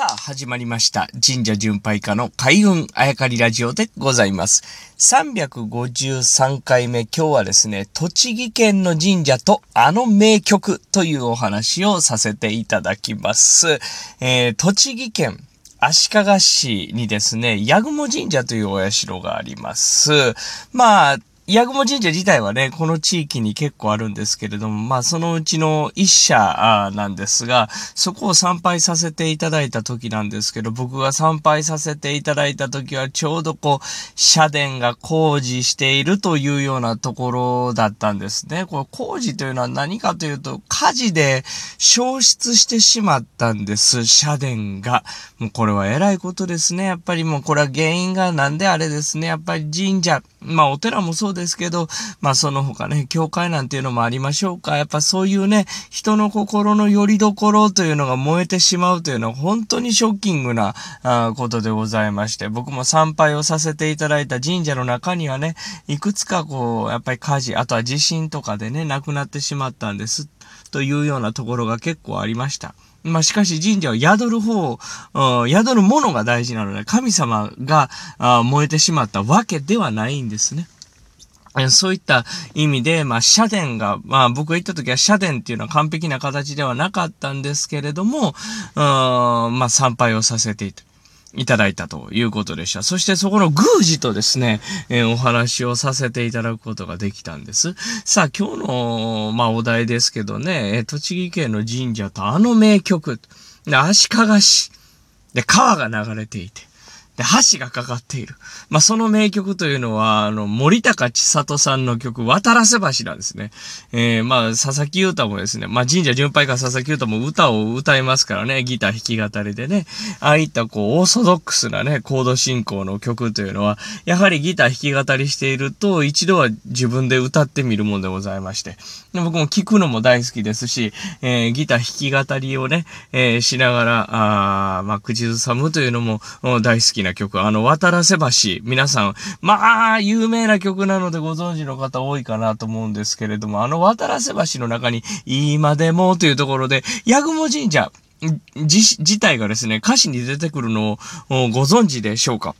さあ、始まりました。神社巡拝家の開運あやかりラジオでございます。353回目、今日はですね、栃木県の神社とあの名曲というお話をさせていただきます。えー、栃木県足利市にですね、八雲神社というお社があります。まあ、八雲神社自体はね、この地域に結構あるんですけれども、まあそのうちの一社なんですが、そこを参拝させていただいた時なんですけど、僕が参拝させていただいた時はちょうどこう、社殿が工事しているというようなところだったんですね。これ工事というのは何かというと、火事で消失してしまったんです、社殿が。もうこれは偉いことですね。やっぱりもうこれは原因がなんであれですね。やっぱり神社、まあお寺もそうですけど、まあその他ね、教会なんていうのもありましょうか。やっぱそういうね、人の心の拠り所というのが燃えてしまうというのは本当にショッキングなあことでございまして、僕も参拝をさせていただいた神社の中にはね、いくつかこう、やっぱり火事、あとは地震とかでね、亡くなってしまったんです。というようなところが結構ありました。まあ、しかし神社は宿る方、宿るものが大事なので、神様が燃えてしまったわけではないんですね。そういった意味で、まあ、社殿が、まあ、僕が行った時は社殿っていうのは完璧な形ではなかったんですけれども、うんまあ、参拝をさせていた。いただいたということでした。そしてそこの宮司とですね、えー、お話をさせていただくことができたんです。さあ、今日の、まあ、お題ですけどねえ、栃木県の神社とあの名曲、足利市、で、川が流れていて、で、橋がかかっている。まあ、その名曲というのは、あの、森高千里さんの曲、渡らせ橋なんですね。えー、まあ、佐々木優太もですね、まあ、神社巡拝家佐々木優太も歌を歌いますからね、ギター弾き語りでね、ああいったこう、オーソドックスなね、コード進行の曲というのは、やはりギター弾き語りしていると、一度は自分で歌ってみるもんでございまして。で僕も聴くのも大好きですし、えー、ギター弾き語りをね、えー、しながら、あまあ、口ずさむというのも大好きな曲。あの、渡らせ橋。皆さん、まあ、有名な曲なのでご存知の方多いかなと思うんですけれども、あの渡らせ橋の中に、今でもというところで、八雲神社、自、自体がですね、歌詞に出てくるのをご存知でしょうか？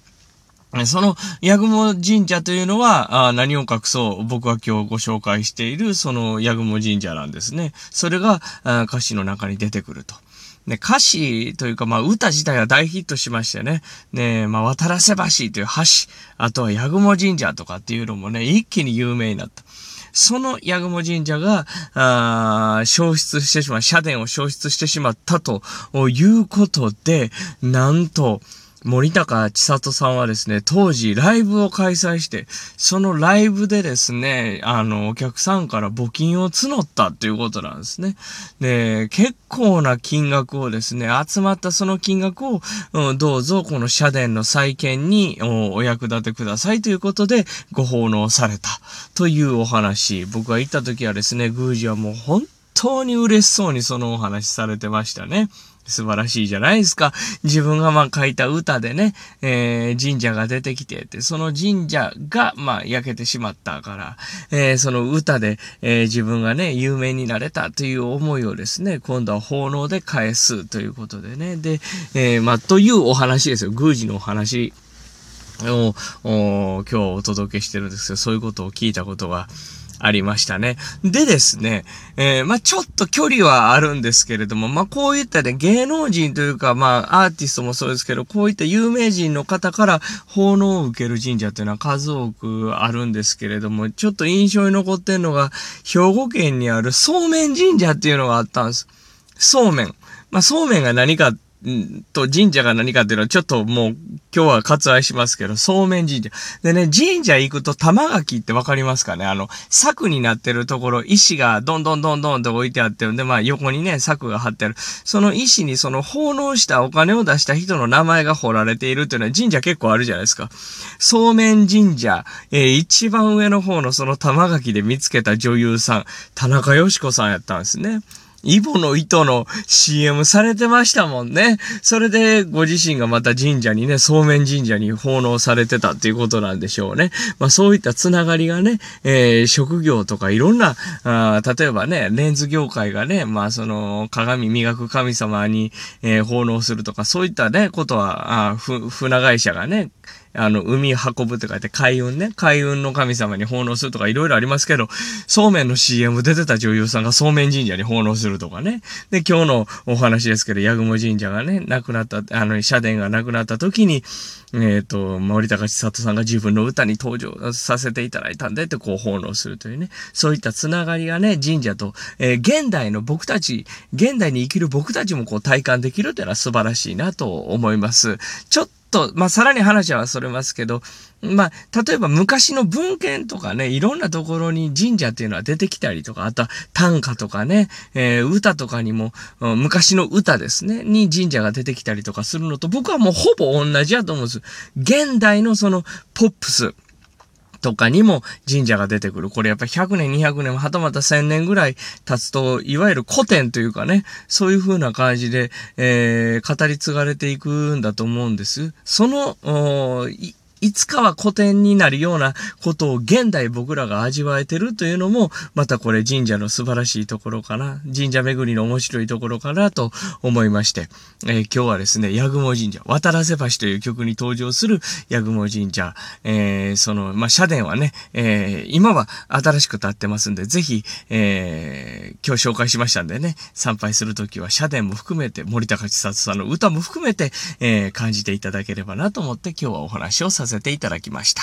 その、八雲神社というのは、あ何を隠そう、僕が今日ご紹介している、その八雲神社なんですね。それが、歌詞の中に出てくると。ね、歌詞というか、まあ、歌自体は大ヒットしましてね。ね、まあ、渡らせ橋という橋、あとは八雲神社とかっていうのもね、一気に有名になった。その八雲神社が、あ消失してしまう、社殿を消失してしまったということで、なんと、森高千里さんはですね、当時ライブを開催して、そのライブでですね、あの、お客さんから募金を募ったっていうことなんですね。で、結構な金額をですね、集まったその金額を、うん、どうぞこの社殿の再建にお役立てくださいということでご奉納されたというお話。僕が行った時はですね、宮司はもう本当に嬉しそうにそのお話されてましたね。素晴らしいじゃないですか。自分がまあ書いた歌でね、えー、神社が出てきてて、その神社がまあ焼けてしまったから、えー、その歌で、えー、自分がね、有名になれたという思いをですね、今度は奉納で返すということでね。で、え、まあ、というお話ですよ。宮司のお話を、今日お届けしてるんですけど、そういうことを聞いたことが、ありましたね。でですね、えー、まあ、ちょっと距離はあるんですけれども、まあ、こういったね、芸能人というか、まあ、アーティストもそうですけど、こういった有名人の方から奉納を受ける神社っていうのは数多くあるんですけれども、ちょっと印象に残ってんのが、兵庫県にあるそうめん神社っていうのがあったんです。そうめん。まあ、そうめんが何かんと神社が何かっていうのはちょっともう今日は割愛しますけど、そうめん神社。でね、神社行くと玉垣ってわかりますかね？あの、柵になってるところ、石がどんどんどんどんと置いてあってるんで、まあ横にね、柵が張ってある。その石にその奉納したお金を出した人の名前が彫られているっていうのは神社結構あるじゃないですか。そうめん神社、えー、一番上の方のその玉垣で見つけた女優さん、田中よし子さんやったんですね。イボの糸の CM されてましたもんね。それでご自身がまた神社にね、そうめん神社に奉納されてたっていうことなんでしょうね。まあそういったつながりがね、えー、職業とかいろんな、あ例えばね、レンズ業界がね、まあその鏡磨く神様に、えー、奉納するとか、そういったね、ことは、あ船会社がね、あの、海運ぶって書いて海運ね。海運の神様に奉納するとかいろいろありますけど、そうめんの CM 出てた女優さんがそうめん神社に奉納するとかね。で、今日のお話ですけど、八雲神社がね、亡くなった、あの、社殿が亡くなった時に、えっ、ー、と、森高千里さんが自分の歌に登場させていただいたんでってこう奉納するというね。そういったつながりがね、神社と、えー、現代の僕たち、現代に生きる僕たちもこう体感できるっていうのは素晴らしいなと思います。ちょっと、とまあ、さらに話はそれますけど、まあ、例えば昔の文献とかね、いろんなところに神社っていうのは出てきたりとか、あとは短歌とかね、えー、歌とかにも、昔の歌ですね、に神社が出てきたりとかするのと、僕はもうほぼ同じやと思うんです。現代のそのポップス、とかにも神社が出てくる。これやっぱ100年、200年、はたまた1000年ぐらい経つと、いわゆる古典というかね、そういう風な感じで、えー、語り継がれていくんだと思うんです。その、いつかは古典になるようなことを現代僕らが味わえてるというのも、またこれ神社の素晴らしいところかな。神社巡りの面白いところかなと思いまして、えー、今日はですね、八雲神社、渡らせ橋という曲に登場する八雲神社、えー、その、まあ、社殿はね、えー、今は新しく建ってますんで、ぜひ、え、今日紹介しましたんでね、参拝するときは社殿も含めて、森高千里さんの歌も含めて、え、感じていただければなと思って今日はお話をさせてせていただきました。